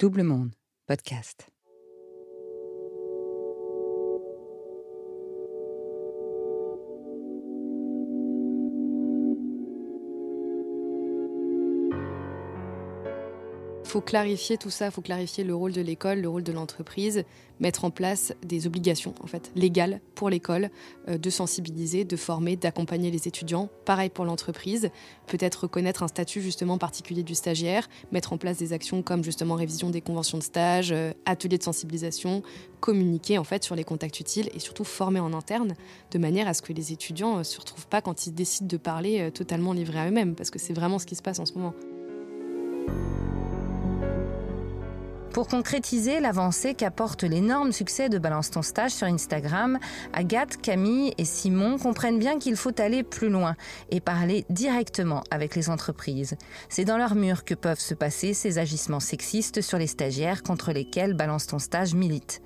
Double Monde, podcast. Faut clarifier tout ça, il faut clarifier le rôle de l'école, le rôle de l'entreprise, mettre en place des obligations en fait légales pour l'école euh, de sensibiliser, de former, d'accompagner les étudiants. Pareil pour l'entreprise, peut-être reconnaître un statut justement particulier du stagiaire, mettre en place des actions comme justement révision des conventions de stage, euh, ateliers de sensibilisation, communiquer en fait sur les contacts utiles et surtout former en interne de manière à ce que les étudiants ne euh, se retrouvent pas quand ils décident de parler totalement livrés à eux-mêmes parce que c'est vraiment ce qui se passe en ce moment. Pour concrétiser l'avancée qu'apporte l'énorme succès de Balance ton stage sur Instagram, Agathe, Camille et Simon comprennent bien qu'il faut aller plus loin et parler directement avec les entreprises. C'est dans leur mur que peuvent se passer ces agissements sexistes sur les stagiaires contre lesquels Balance ton stage milite.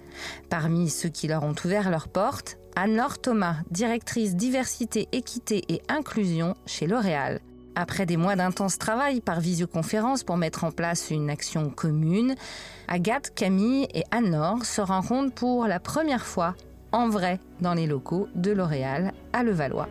Parmi ceux qui leur ont ouvert leurs portes, Anne-Laure Thomas, directrice diversité, équité et inclusion chez L'Oréal. Après des mois d'intense travail par visioconférence pour mettre en place une action commune, Agathe, Camille et Anne-Laure se rencontrent pour la première fois en vrai dans les locaux de L'Oréal à Levallois.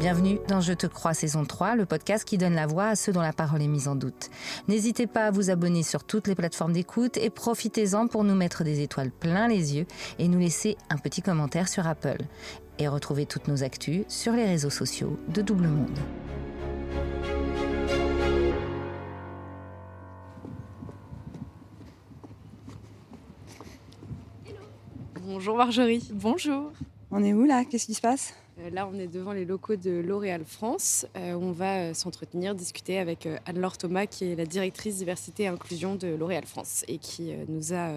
Bienvenue dans Je te crois saison 3, le podcast qui donne la voix à ceux dont la parole est mise en doute. N'hésitez pas à vous abonner sur toutes les plateformes d'écoute et profitez-en pour nous mettre des étoiles plein les yeux et nous laisser un petit commentaire sur Apple et retrouvez toutes nos actus sur les réseaux sociaux de Double Monde. Bonjour Marjorie. Bonjour. On est où là? Qu'est-ce qui se passe? Là, on est devant les locaux de L'Oréal France. Euh, on va euh, s'entretenir, discuter avec Anne-Laure Thomas, qui est la directrice diversité et inclusion de L'Oréal France et qui nous a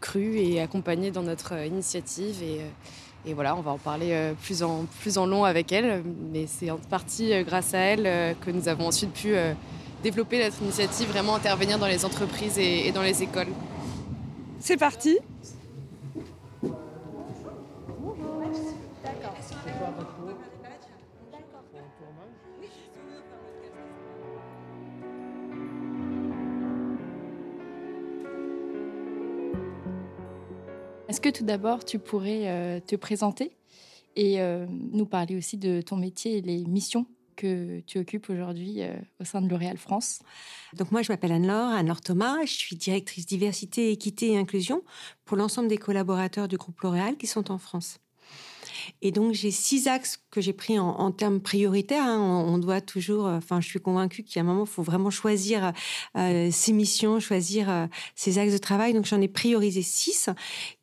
cru et accompagné dans notre initiative. Et, voilà, on va en parler euh, plus en, plus en long avec elle. Mais c'est en partie euh, grâce à elle euh, que nous avons ensuite pu développer notre initiative, vraiment intervenir dans les entreprises et dans les écoles. C'est parti tout d'abord, tu pourrais euh, te présenter et euh, nous parler aussi de ton métier et les missions que tu occupes aujourd'hui euh, au sein de L'Oréal France Donc moi, je m'appelle Anne-Laure, Anne-Laure Thomas, je suis directrice diversité, équité et inclusion pour l'ensemble des collaborateurs du groupe L'Oréal qui sont en France. Et donc, j'ai six axes que j'ai pris en, termes prioritaires. Hein. On, doit toujours, euh, enfin, je suis convaincue qu'il y a un moment, il faut vraiment choisir euh, ses missions, choisir euh, ses axes de travail. Donc, j'en ai priorisé six,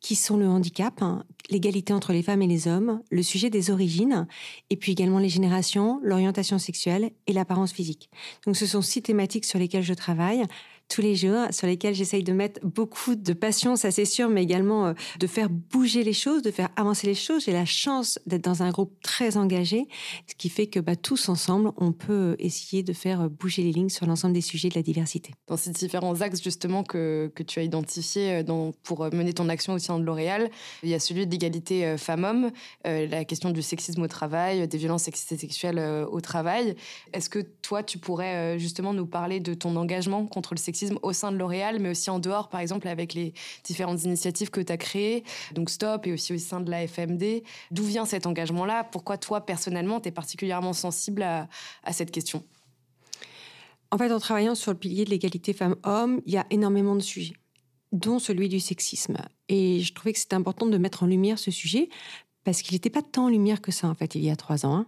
qui sont le handicap, hein, l'égalité entre les femmes et les hommes, le sujet des origines, et puis également les générations, l'orientation sexuelle et l'apparence physique. Donc, ce sont six thématiques sur lesquelles je travaille tous les jours, sur lesquels j'essaye de mettre beaucoup de passion, ça c'est sûr, mais également euh, de faire bouger les choses, de faire avancer les choses. J'ai la chance d'être dans un groupe très engagé, ce qui fait que bah, tous ensemble, on peut essayer de faire bouger les lignes sur l'ensemble des sujets de la diversité. Dans ces différents axes justement que, que tu as identifiés euh, pour mener ton action au sein de L'Oréal, il y a celui euh, femmes-hommes, la question du sexisme au travail, des violences sexistes et sexuelles au travail. Est-ce que toi, tu pourrais justement nous parler de ton engagement contre le sexisme au sein de L'Oréal, mais aussi en dehors, par exemple, avec les différentes initiatives que tu as créées, donc Stop et aussi au sein de la FMD. D'où vient cet engagement-là? Pourquoi toi, personnellement, tu es particulièrement sensible à, à cette question? En fait, en travaillant sur le pilier de l'égalité femmes-hommes, il y a énormément de sujets dont celui du sexisme. Et je trouvais que c'était important de mettre en lumière ce sujet parce qu'il n'était pas tant en lumière que ça, en fait, il y a trois ans. Hein.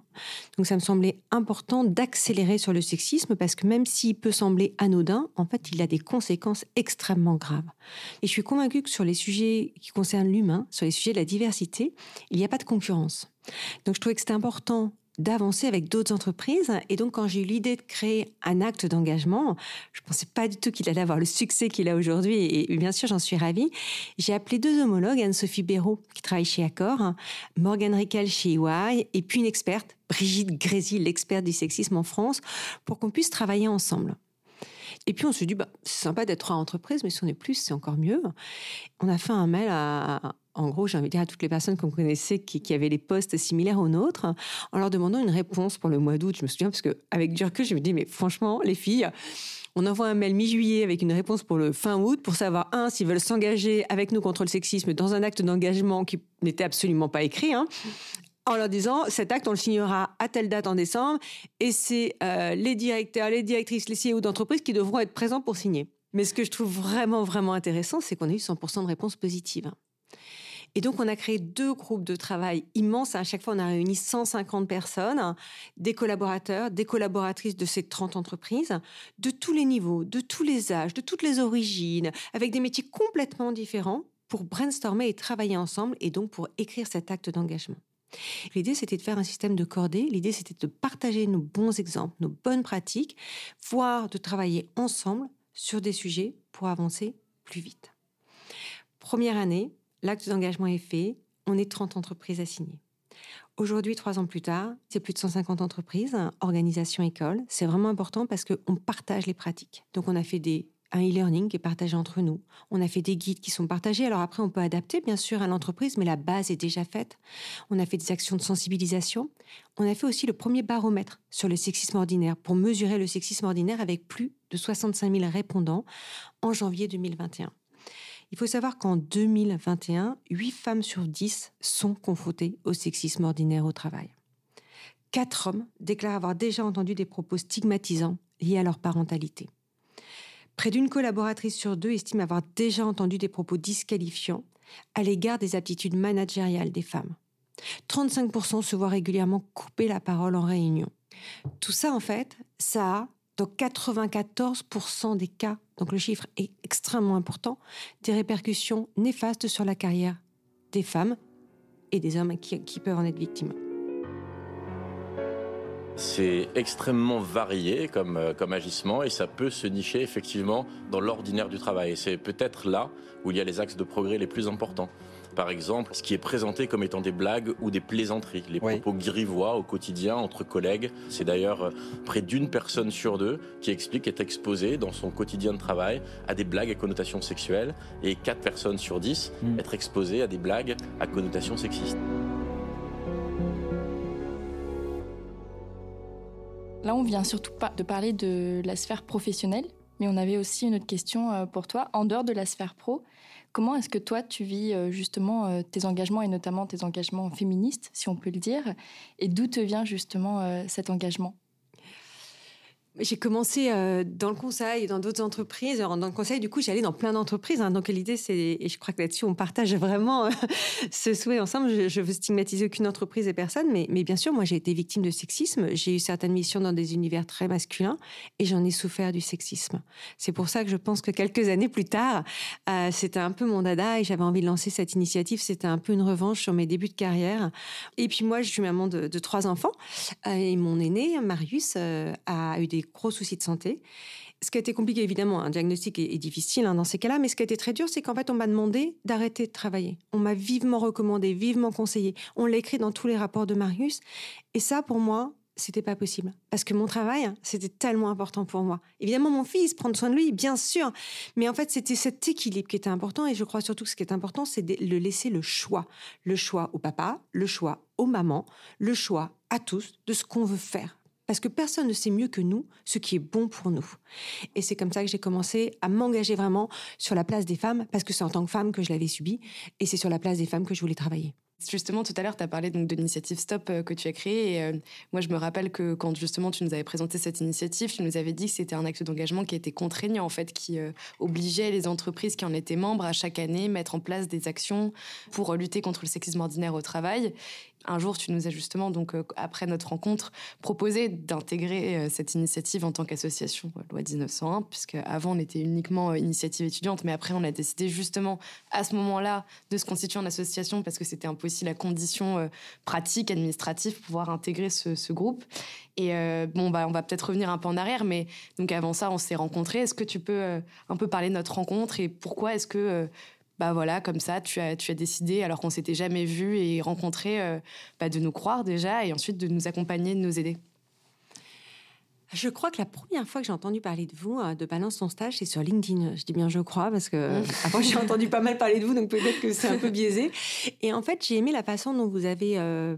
Donc ça me semblait important d'accélérer sur le sexisme, parce que même s'il peut sembler anodin, en fait, il a des conséquences extrêmement graves. Et je suis convaincue que sur les sujets qui concernent l'humain, sur les sujets de la diversité, il n'y a pas de concurrence. Donc je trouvais que c'était important d'avancer avec d'autres entreprises. Et donc, quand j'ai eu l'idée de créer un acte d'engagement, je ne pensais pas du tout qu'il allait avoir le succès qu'il a aujourd'hui. Et bien sûr, j'en suis ravie. J'ai appelé deux homologues, Anne-Sophie Béraud, qui travaille chez Accor, Morgane Rickel chez EY, et puis une experte, Brigitte Grésil, l'experte du sexisme en France, pour qu'on puisse travailler ensemble. Et puis on se dit, bah, c'est sympa d'être en entreprise, mais si on est plus, c'est encore mieux. On a fait un mail à, en gros, j'ai envie de dire à toutes les personnes qu'on connaissait qui, avaient des postes similaires aux nôtres, en leur demandant une réponse pour le mois d'août. Je me souviens, parce qu'avec du je me dis, mais franchement, les filles, on envoie un mail mi-juillet avec une réponse pour le fin août pour savoir, un, s'ils veulent s'engager avec nous contre le sexisme dans un acte d'engagement qui n'était absolument pas écrit, hein, en leur disant cet acte, on le signera à telle date en décembre et c'est euh, les directeurs, les directrices, les CEO d'entreprise qui devront être présents pour signer. Mais ce que je trouve vraiment, vraiment intéressant, c'est qu'on a eu 100% de réponses positives. Et donc, on a créé deux groupes de travail immenses. À chaque fois, on a réuni 150 personnes, des collaborateurs, des collaboratrices de ces 30 entreprises, de tous les niveaux, de tous les âges, de toutes les origines, avec des métiers complètement différents pour brainstormer et travailler ensemble et donc pour écrire cet acte d'engagement. L'idée, c'était de faire un système de cordées. L'idée, c'était de partager nos bons exemples, nos bonnes pratiques, voire de travailler ensemble sur des sujets pour avancer plus vite. Première année, l'acte d'engagement est fait. On est 30 entreprises à signer. Aujourd'hui, trois ans plus tard, c'est plus de 150 entreprises, organisations, écoles. C'est vraiment important parce qu'on partage les pratiques. Donc, on a fait des un e-learning qui est partagé entre nous. On a fait des guides qui sont partagés. Alors après, on peut adapter, bien sûr, à l'entreprise, mais la base est déjà faite. On a fait des actions de sensibilisation. On a fait aussi le premier baromètre sur le sexisme ordinaire pour mesurer le sexisme ordinaire avec plus de 65 000 répondants en janvier 2021. Il faut savoir qu'en 2021, 8 femmes sur 10 sont confrontées au sexisme ordinaire au travail. 4 hommes déclarent avoir déjà entendu des propos stigmatisants liés à leur parentalité. Près d'une collaboratrice sur deux estime avoir déjà entendu des propos disqualifiants à l'égard des aptitudes managériales des femmes. 35% se voient régulièrement couper la parole en réunion. Tout ça, en fait, ça a, dans 94% des cas, donc le chiffre est extrêmement important, des répercussions néfastes sur la carrière des femmes et des hommes qui, qui peuvent en être victimes. C'est extrêmement varié comme, euh, comme agissement et ça peut se nicher effectivement dans l'ordinaire du travail. Et c'est peut-être là où il y a les axes de progrès les plus importants. Par exemple, ce qui est présenté comme étant des blagues ou des plaisanteries, les propos grivois au quotidien entre collègues. C'est d'ailleurs euh, près d'une personne sur deux qui explique être exposée dans son quotidien de travail à des blagues à connotation sexuelle et quatre personnes sur dix mm. être exposées à des blagues à connotation sexiste. Là, on vient surtout de parler de la sphère professionnelle, mais on avait aussi une autre question euh, pour toi. En dehors de la sphère pro, comment est-ce que toi, tu vis euh, justement euh, tes engagements, et notamment tes engagements féministes, si on peut le dire, et d'où te vient justement cet engagement? J'ai commencé euh, dans le conseil et dans d'autres entreprises. dans le conseil, du coup, j'allais dans plein d'entreprises. Hein. donc l'idée, c'est, et je crois que là-dessus, on partage vraiment euh, ce souhait ensemble. Je, je veux stigmatiser aucune entreprise et personne, mais, bien sûr, moi, j'ai été victime de sexisme. J'ai eu certaines missions dans des univers très masculins et j'en ai souffert du sexisme. C'est pour ça que je pense que quelques années plus tard, euh, c'était un peu mon dada et j'avais envie de lancer cette initiative. C'était un peu une revanche sur mes débuts de carrière. Et puis moi, je suis maman de, de trois enfants et mon aîné, Marius, a eu des gros soucis de santé. Ce qui a été compliqué, évidemment, un diagnostic est, difficile hein, dans ces cas-là, mais ce qui a été très dur, c'est qu'en fait, on m'a demandé d'arrêter de travailler. On m'a vivement recommandé, vivement conseillé. On l'a écrit dans tous les rapports de Marius. Et ça, pour moi, c'était pas possible. Parce que mon travail, c'était tellement important pour moi. Évidemment, mon fils, prendre soin de lui, bien sûr. Mais en fait, c'était cet équilibre qui était important. Et je crois surtout que ce qui est important, c'est de le laisser le choix. Le choix au papa, le choix aux mamans, le choix à tous de ce qu'on veut faire. Parce que personne ne sait mieux que nous ce qui est bon pour nous. Et c'est comme ça que j'ai commencé à m'engager vraiment sur la place des femmes, parce que c'est en tant que femme que je l'avais subi, et c'est sur la place des femmes que je voulais travailler. Justement, tout à l'heure, tu as parlé donc de l'initiative Stop euh, que tu as créée. Et euh, moi, je me rappelle que quand justement tu nous avais présenté cette initiative, tu nous avais dit que c'était un acte d'engagement qui était contraignant, en fait, qui euh, obligeait les entreprises qui en étaient membres à chaque année mettre en place des actions pour lutter contre le sexisme ordinaire au travail. Un jour, tu nous as justement, donc, après notre rencontre, proposé d'intégrer cette initiative en tant qu'association loi 1901, puisque avant on était uniquement initiative étudiante, mais après on a décidé justement à ce moment-là de se constituer en association parce que c'était aussi la condition euh, pratique, administrative pour pouvoir intégrer ce, groupe. Et euh, bon, bah, on va peut-être revenir un peu en arrière, mais donc avant ça, on s'est rencontrés. Est-ce que tu peux euh, un peu parler de notre rencontre et pourquoi est-ce que bah voilà, comme ça, tu as, tu as décidé, alors qu'on s'était jamais vu et rencontré, bah, de nous croire déjà et ensuite de nous accompagner, de nous aider Je crois que la première fois que j'ai entendu parler de vous, euh, de Balance ton stage, c'est sur LinkedIn. Je dis bien je crois, parce que avant j'ai entendu pas mal parler de vous, donc peut-être que c'est un peu biaisé. Et en fait, j'ai aimé la façon dont vous avez euh,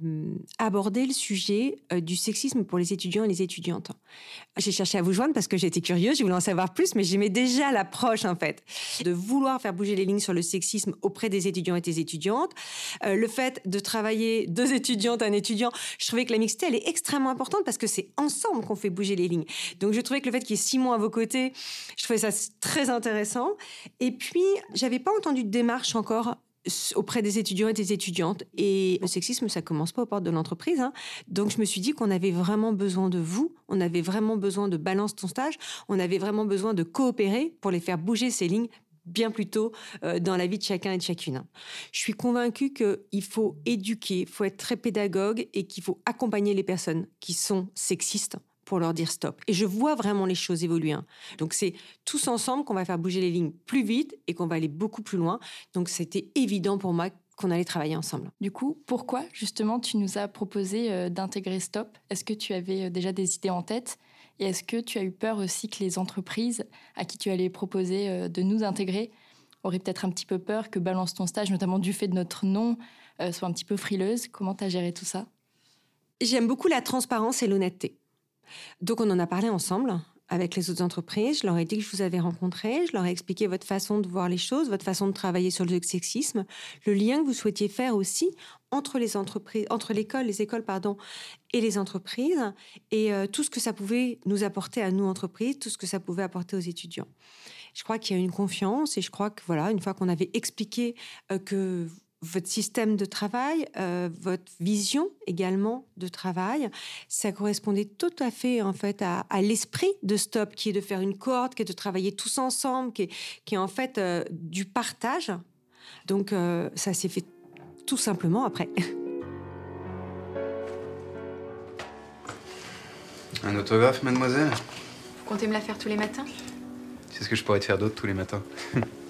abordé le sujet euh, du sexisme pour les étudiants et les étudiantes. J'ai cherché à vous joindre parce que j'étais curieuse, je voulais en savoir plus, mais j'aimais déjà l'approche, en fait, de vouloir faire bouger les lignes sur le sexisme auprès des étudiants et des étudiantes. le fait de travailler deux étudiantes, un étudiant, je trouvais que la mixité, elle est extrêmement importante parce que c'est ensemble qu'on fait bouger les lignes. Donc je trouvais que le fait qu'il y ait Simon à vos côtés, je trouvais ça très intéressant. Et puis, j'avais pas entendu de démarche encore auprès des étudiants et des étudiantes. Et le sexisme, ça commence pas aux portes de l'entreprise. Hein. Donc je me suis dit qu'on avait vraiment besoin de vous, on avait vraiment besoin de balance ton stage, on avait vraiment besoin de coopérer pour les faire bouger ces lignes bien plus tôt euh, dans la vie de chacun et de chacune. Je suis convaincue qu'il faut éduquer, il faut être très pédagogue et qu'il faut accompagner les personnes qui sont sexistes pour leur dire stop. Et je vois vraiment les choses évoluer. Hein. Donc c'est tous ensemble qu'on va faire bouger les lignes plus vite et qu'on va aller beaucoup plus loin. Donc c'était évident pour moi qu'on allait travailler ensemble. Du coup, pourquoi justement tu nous as proposé euh, d'intégrer Stop? Est-ce que tu avais euh, déjà des idées en tête? Et est-ce que tu as eu peur aussi que les entreprises à qui tu allais proposer euh, de nous intégrer auraient peut-être un petit peu peur que Balance ton stage, notamment du fait de notre nom, soit un petit peu frileuse? Comment tu as géré tout ça? J'aime beaucoup la transparence et l'honnêteté. Donc on en a parlé ensemble avec les autres entreprises. Je leur ai dit que je vous avais rencontré. Je leur ai expliqué votre façon de voir les choses, votre façon de travailler sur le sexisme, le lien que vous souhaitiez faire aussi entre les entreprises, entre l'école, les écoles, pardon, et les entreprises, et euh, tout ce que ça pouvait nous apporter à nous entreprises, tout ce que ça pouvait apporter aux étudiants. Je crois qu'il y a une confiance, et je crois que voilà, une fois qu'on avait expliqué euh, que votre système de travail, euh, votre vision également de travail, ça correspondait tout à fait en fait à, l'esprit de Stop, qui est de faire une cohorte, qui est de travailler tous ensemble, qui est, en fait euh, du partage. Donc euh, ça s'est fait tout simplement après. Un autographe, mademoiselle? Vous comptez me la faire tous les matins? C'est ce que je pourrais te faire d'autre tous les matins.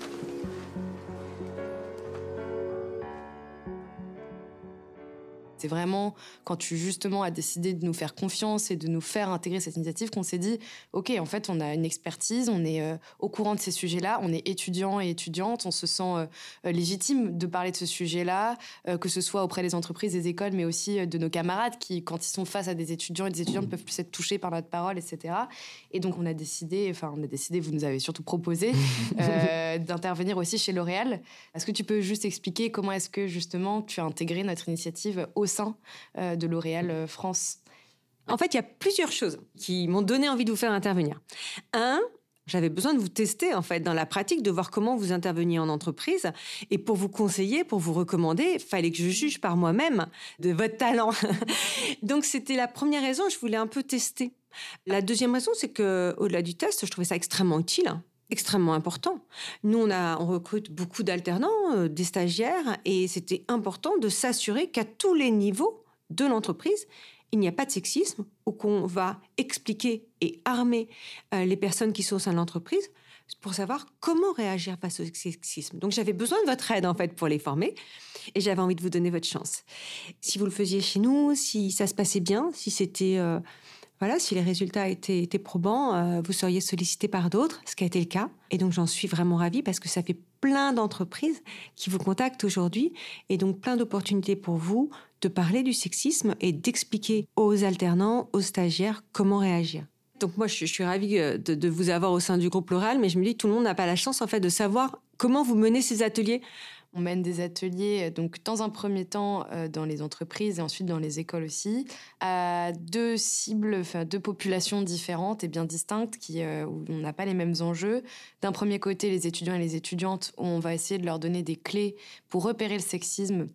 C'est vraiment quand tu justement as décidé de nous faire confiance et de nous faire intégrer cette initiative qu'on s'est dit, ok, en fait, on a une expertise, on est euh, au courant de ces sujets-là, on est étudiant et étudiante, on se sent euh, euh, légitime de parler de ce sujet-là, que ce soit auprès des entreprises, des écoles, mais aussi de nos camarades qui, quand ils sont face à des étudiants et des étudiantes, peuvent plus être touchés par notre parole, etc. Et donc, on a décidé, enfin, on a décidé, vous nous avez surtout proposé d'intervenir aussi chez L'Oréal. Est-ce que tu peux juste expliquer comment est-ce que justement tu as intégré notre initiative au euh, de L'Oréal euh, France En fait, il y a plusieurs choses qui m'ont donné envie de vous faire intervenir. Un, j'avais besoin de vous tester en fait dans la pratique, de voir comment vous interveniez en entreprise. Et pour vous conseiller, pour vous recommander, fallait que je juge par moi-même de votre talent. Donc c'était la première raison, je voulais un peu tester. La deuxième raison, c'est que au-delà du test, je trouvais ça extrêmement utile extrêmement important. Nous, on, recrute beaucoup d'alternants, euh, des stagiaires, et c'était important de s'assurer qu'à tous les niveaux de l'entreprise, il n'y a pas de sexisme, ou qu'on va expliquer et armer euh, les personnes qui sont au sein de l'entreprise pour savoir comment réagir face au sexisme. Donc j'avais besoin de votre aide en fait pour les former et j'avais envie de vous donner votre chance. Si vous le faisiez chez nous, si ça se passait bien, si c'était euh, voilà, si les résultats étaient, probants, euh, vous seriez sollicité par d'autres, ce qui a été le cas. Et donc j'en suis vraiment ravie parce que ça fait plein d'entreprises qui vous contactent aujourd'hui et donc plein d'opportunités pour vous de parler du sexisme et d'expliquer aux alternants, aux stagiaires comment réagir. Donc moi, je, suis ravie euh, de, vous avoir au sein du groupe Loral, mais je me dis tout le monde n'a pas la chance en fait de savoir comment vous menez ces ateliers on mène des ateliers, euh, donc dans un premier temps euh, dans les entreprises et ensuite dans les écoles aussi, à deux cibles, enfin deux populations différentes et bien distinctes qui, euh, où on n'a pas les mêmes enjeux. D'un premier côté, les étudiants et les étudiantes, on va essayer de leur donner des clés pour repérer le sexisme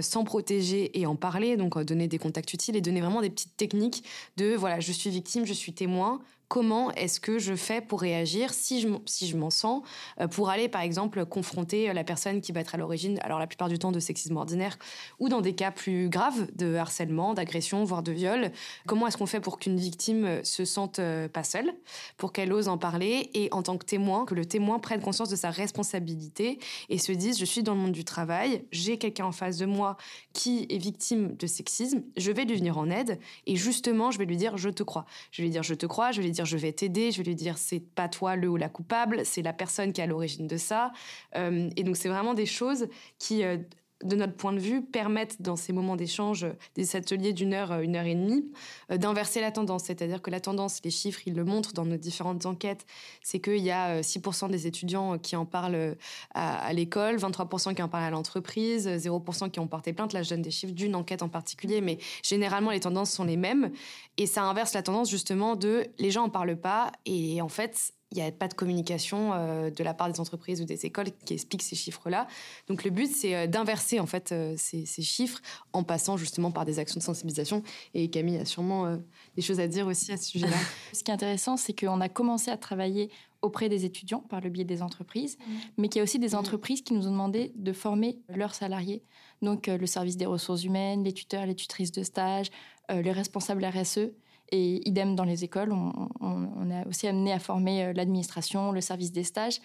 sans protéger et en parler, donc donner des contacts utiles et donner vraiment des petites techniques de voilà, je suis victime, je suis témoin, comment est-ce que je fais pour réagir si je, si je m'en sens, euh, pour aller par exemple confronter la personne qui va être à l'origine, alors la plupart du temps de sexisme ordinaire, ou dans des cas plus graves de harcèlement, d'agression, voire de viol. Comment est-ce qu'on fait pour qu'une victime se sente euh, pas seule, pour qu'elle ose en parler et en tant que témoin, que le témoin prenne conscience de sa responsabilité et se dise je suis dans le monde du travail, j'ai quelqu'un en face de moi qui est victime de sexisme, je vais lui venir en aide et justement je vais lui dire je te crois. Je vais lui dire je te crois, je vais lui dire je vais t'aider, je vais lui dire c'est pas toi le ou la coupable, c'est la personne qui est à l'origine de ça. Euh, et donc c'est vraiment des choses qui euh, de notre point de vue, permettent dans ces moments d'échange, des ateliers d'une heure, une heure et demie, euh, d'inverser la tendance. C'est-à-dire que la tendance, les chiffres, ils le montrent dans nos différentes enquêtes, c'est qu'il y a 6% euh, des étudiants qui en parlent euh, à, l'école, 23% qui en parlent à l'entreprise, 0% qui ont porté plainte. Là, je donne des chiffres d'une enquête en particulier, mais généralement, les tendances sont les mêmes. Et ça inverse la tendance, justement, de les gens en parlent pas. Et en fait, il n'y a pas de communication euh, de la part des entreprises ou des écoles qui expliquent ces chiffres-là. Donc le but, c'est euh, d'inverser en fait euh, ces, chiffres en passant justement par des actions de sensibilisation. Et Camille a sûrement des choses à dire aussi à ce sujet-là. ce qui est intéressant, c'est qu'on a commencé à travailler auprès des étudiants par le biais des entreprises, mmh. mais qu'il y a aussi des mmh. entreprises qui nous ont demandé de former leurs salariés. Donc le service des ressources humaines, les tuteurs, les tutrices de stage, les responsables RSE. Et idem dans les écoles, on, a aussi amené à former euh, l'administration, le service des stages,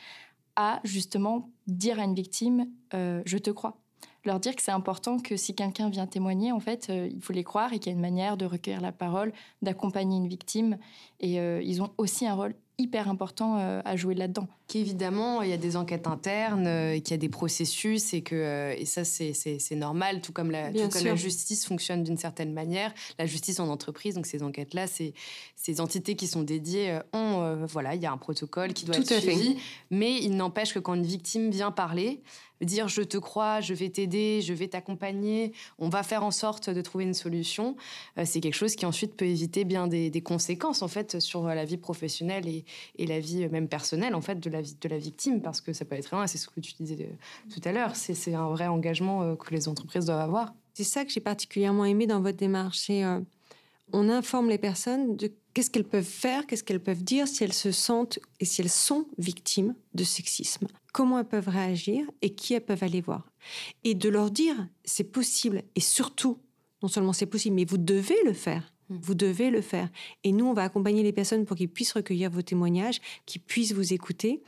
à justement dire à une victime euh, je te crois. Leur dire que c'est important que si quelqu'un vient témoigner, en fait, euh, il faut les croire et qu'il y a une manière de recueillir la parole, d'accompagner une victime. Et ils ont aussi un rôle hyper important euh, à jouer là-dedans. Qu'évidemment, il y a des enquêtes internes, euh, qu'il y a des processus et que euh, et ça c'est normal, tout comme la, tout comme la justice fonctionne d'une certaine manière, la justice en entreprise, donc ces enquêtes-là, ces, ces entités qui sont dédiées ont, voilà, il y a un protocole qui doit être suivi, mais il n'empêche que quand une victime vient parler, dire je te crois, je vais t'aider, je vais t'accompagner, on va faire en sorte de trouver une solution, c'est quelque chose qui ensuite peut éviter bien des, conséquences en fait sur la vie professionnelle et, la vie même personnelle en fait de la, victime parce que ça peut être loin, c'est ce que tu disais euh, tout à l'heure, c'est un vrai engagement euh, que les entreprises doivent avoir. C'est ça que j'ai particulièrement aimé dans votre démarche, euh, on informe les personnes de qu'est-ce qu'elles peuvent faire, qu'est-ce qu'elles peuvent dire si elles se sentent et si elles sont victimes de sexisme, comment elles peuvent réagir et qui elles peuvent aller voir? Et de leur dire c'est possible et surtout, non seulement c'est possible, mais vous devez le faire. Mm. Vous devez le faire. Et nous, on va accompagner les personnes pour qu'ils puissent recueillir vos témoignages, qu'ils puissent vous écouter.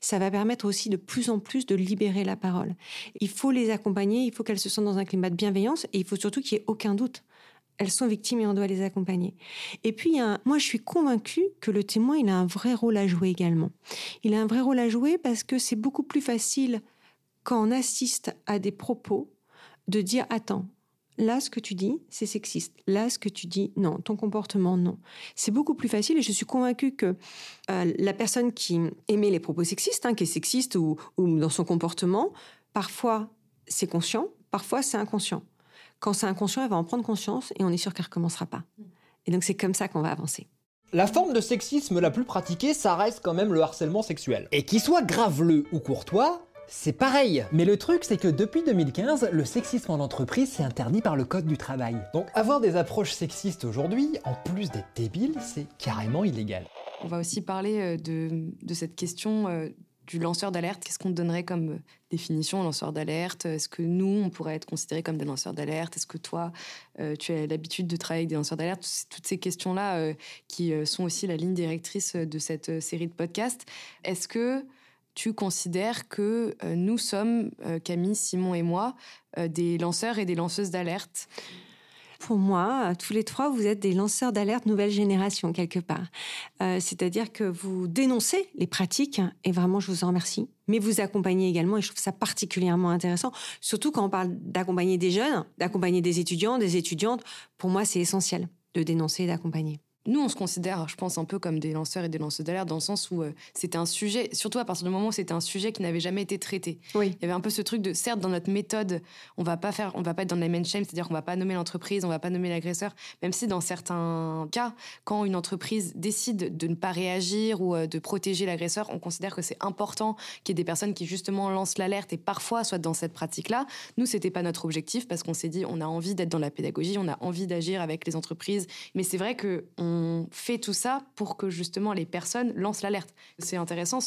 Ça va permettre aussi de plus en plus de libérer la parole. Il faut les accompagner, il faut qu'elles se sentent dans un climat de bienveillance et il faut surtout qu'il n'y ait aucun doute. Elles sont victimes et on doit les accompagner. Et puis, moi, je suis convaincue que le témoin, il a un vrai rôle à jouer également. Il a un vrai rôle à jouer parce que c'est beaucoup plus facile quand on assiste à des propos de dire, attends, là, ce que tu dis, c'est sexiste. Là, ce que tu dis, non. Ton comportement, non. C'est beaucoup plus facile et je suis convaincue que euh, la personne qui émet les propos sexistes, hein, qui est sexiste ou, dans son comportement, parfois c'est conscient, parfois c'est inconscient. Quand c'est inconscient, elle va en prendre conscience et on est sûr qu'elle recommencera pas. Et donc c'est comme ça qu'on va avancer. La forme de sexisme la plus pratiquée, ça reste quand même le harcèlement sexuel. Et qu'il soit graveleux ou courtois, c'est pareil. Mais le truc, c'est que depuis 2015, le sexisme en entreprise, c'est interdit par le Code du travail. Donc avoir des approches sexistes aujourd'hui, en plus d'être débile, c'est carrément illégal. On va aussi parler euh, de, cette question euh, du lanceur d'alerte. Qu'est-ce qu'on donnerait comme euh, définition lanceur d'alerte? Est-ce que nous, on pourrait être considérés comme des lanceurs d'alerte? Est-ce que toi, tu as l'habitude de travailler avec des lanceurs d'alerte? Toutes ces questions-là qui sont aussi la ligne directrice de cette série de podcasts. Est-ce que tu considères que euh, nous sommes, euh, Camille, Simon et moi, euh, des lanceurs et des lanceuses d'alerte? Pour moi, tous les trois, vous êtes des lanceurs d'alerte nouvelle génération, quelque part. C'est-à-dire que vous dénoncez les pratiques, et vraiment, je vous en remercie. Mais vous accompagnez également, et je trouve ça particulièrement intéressant, surtout quand on parle d'accompagner des jeunes, d'accompagner des étudiants, des étudiantes. Pour moi, c'est essentiel de dénoncer et d'accompagner nous, on se considère, je pense, un peu comme des lanceurs et des lanceuses d'alerte, dans le sens où euh, c'était un sujet, surtout à partir du moment où c'était un sujet qui n'avait jamais été traité. Oui. Il y avait un peu ce truc de, certes, dans notre méthode, on va pas faire, on va pas être dans la main shame, c'est-à-dire qu'on va pas nommer l'entreprise, on va pas nommer l'agresseur, même si dans certains cas, quand une entreprise décide de ne pas réagir ou euh, de protéger l'agresseur, on considère que c'est important qu'il y ait des personnes qui justement lancent l'alerte et parfois soient dans cette pratique-là. Nous, c'était pas notre objectif parce qu'on s'est dit, on a envie d'être dans la pédagogie, on a envie d'agir avec les entreprises, mais c'est vrai que on on fait tout ça pour que justement les personnes lancent l'alerte. C'est intéressant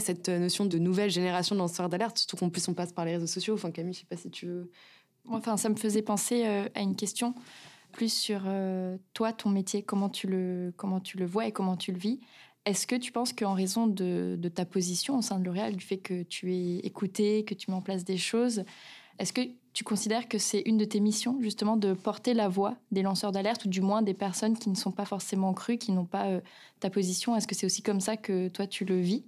cette notion de nouvelle génération de lanceurs d'alerte, surtout qu'en plus on passe par les réseaux sociaux. Enfin, Camille, je sais pas si tu veux. Enfin, ça me faisait penser euh, à une question plus sur euh, toi, ton métier, comment tu, le, comment tu le vois et comment tu le vis. Est-ce que tu penses qu'en raison de, de, ta position au sein de L'Oréal, du fait que tu es écouté, que tu mets en place des choses, est-ce que tu considères que c'est une de tes missions, justement, de porter la voix des lanceurs d'alerte, ou du moins des personnes qui ne sont pas forcément crues, qui n'ont pas euh, ta position? Est-ce que c'est aussi comme ça que toi, tu le vis?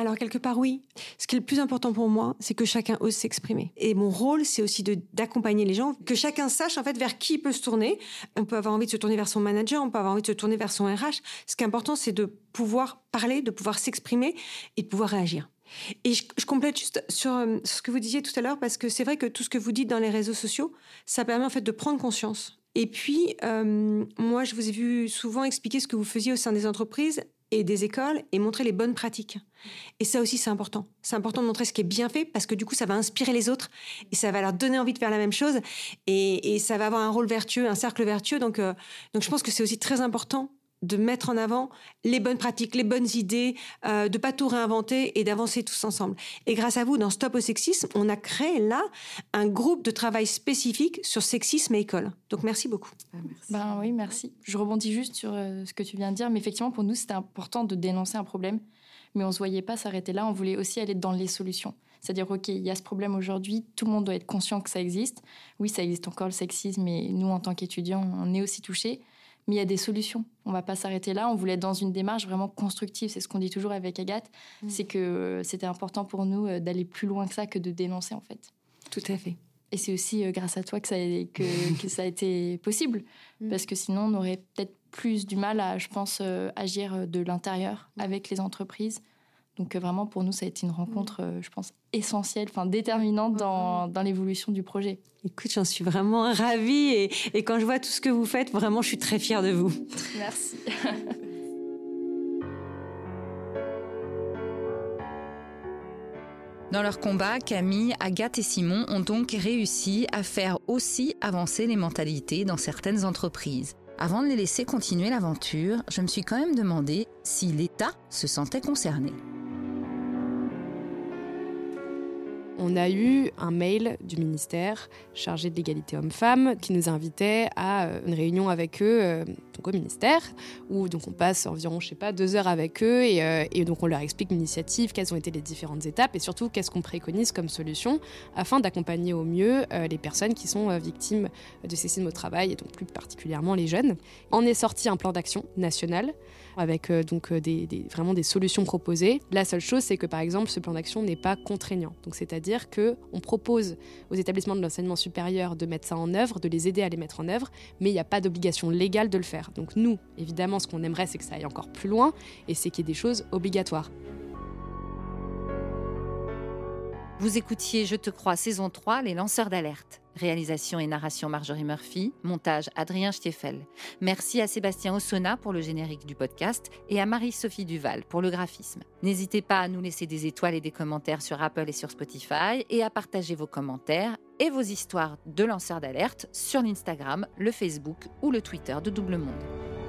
Alors quelque part oui. Ce qui est le plus important pour moi, c'est que chacun ose s'exprimer. Et mon rôle, c'est aussi d'accompagner les gens, que chacun sache en fait vers qui il peut se tourner. On peut avoir envie de se tourner vers son manager, on peut avoir envie de se tourner vers son RH. Ce qui est important, c'est de pouvoir parler, de pouvoir s'exprimer et de pouvoir réagir. Et je, complète juste sur, euh, ce que vous disiez tout à l'heure, parce que c'est vrai que tout ce que vous dites dans les réseaux sociaux, ça permet en fait de prendre conscience. Et puis, euh, moi, je vous ai vu souvent expliquer ce que vous faisiez au sein des entreprises et des écoles et montrer les bonnes pratiques. Et ça aussi, c'est important. C'est important de montrer ce qui est bien fait parce que du coup, ça va inspirer les autres et ça va leur donner envie de faire la même chose et, ça va avoir un rôle vertueux, un cercle vertueux. Donc, euh, donc je pense que c'est aussi très important de mettre en avant les bonnes pratiques, les bonnes idées, euh, de pas tout réinventer et d'avancer tous ensemble. Et grâce à vous, dans Stop au sexisme, on a créé là un groupe de travail spécifique sur sexisme et école. Donc merci beaucoup. Ah, ben oui, merci. Je rebondis juste sur euh, ce que tu viens de dire, mais effectivement pour nous c'était important de dénoncer un problème, mais on se voyait pas s'arrêter là. On voulait aussi aller dans les solutions. C'est-à-dire, OK, il y a ce problème aujourd'hui, tout le monde doit être conscient que ça existe. Oui, ça existe encore le sexisme, mais nous, en tant qu'étudiants, on est aussi touchés mais il y a des solutions. On va pas s'arrêter là. On voulait être dans une démarche vraiment constructive. C'est ce qu'on dit toujours avec Agathe. Mm. C'est que euh, c'était important pour nous euh, d'aller plus loin que ça, que de dénoncer en fait. Tout à fait. Et c'est aussi euh, grâce à toi que ça, a, que, ça a été possible. Mm. Parce que sinon, on aurait peut-être plus du mal à, je pense, agir de l'intérieur mm. avec les entreprises. Donc vraiment, pour nous, ça a été une rencontre, je pense, essentielle, enfin déterminante dans, dans l'évolution du projet. Écoute, j'en suis vraiment ravie et, et, quand je vois tout ce que vous faites, vraiment, je suis très fière de vous. Merci. Dans leur combat, Camille, Agathe et Simon ont donc réussi à faire aussi avancer les mentalités dans certaines entreprises. Avant de les laisser continuer l'aventure, je me suis quand même demandé si l'État se sentait concerné. On a eu un mail du ministère chargé de l'égalité homme-femme qui nous invitait à euh, une réunion avec eux euh, au ministère où donc on passe environ je sais pas deux heures avec eux et, euh, et donc on leur explique l'initiative, quelles ont été les différentes étapes et surtout qu'est-ce qu'on préconise comme solution afin d'accompagner au mieux les personnes qui sont victimes de sexisme au travail et donc plus particulièrement les jeunes. On est sorti un plan d'action national avec donc vraiment des solutions proposées. La seule chose c'est que par exemple ce plan d'action n'est pas contraignant donc c'est-à-dire dire qu'on propose aux établissements de l'enseignement supérieur de mettre ça en œuvre, de les aider à les mettre en œuvre, mais il n'y a pas d'obligation légale de le faire. Donc nous, évidemment, ce qu'on aimerait, c'est que ça aille encore plus loin, et c'est qu'il y ait des choses obligatoires. Vous écoutiez Je te crois saison 3, Les lanceurs d'alerte. Réalisation et narration Marjorie Murphy, montage Adrien Stiefel. Merci à Sébastien Ossona pour le générique du podcast et à Marie-Sophie Duval pour le graphisme. N'hésitez pas à nous laisser des étoiles et des commentaires sur Apple et sur Spotify et à partager vos commentaires et vos histoires de lanceurs d'alerte sur l'Instagram, le Facebook ou le Twitter de Double Monde.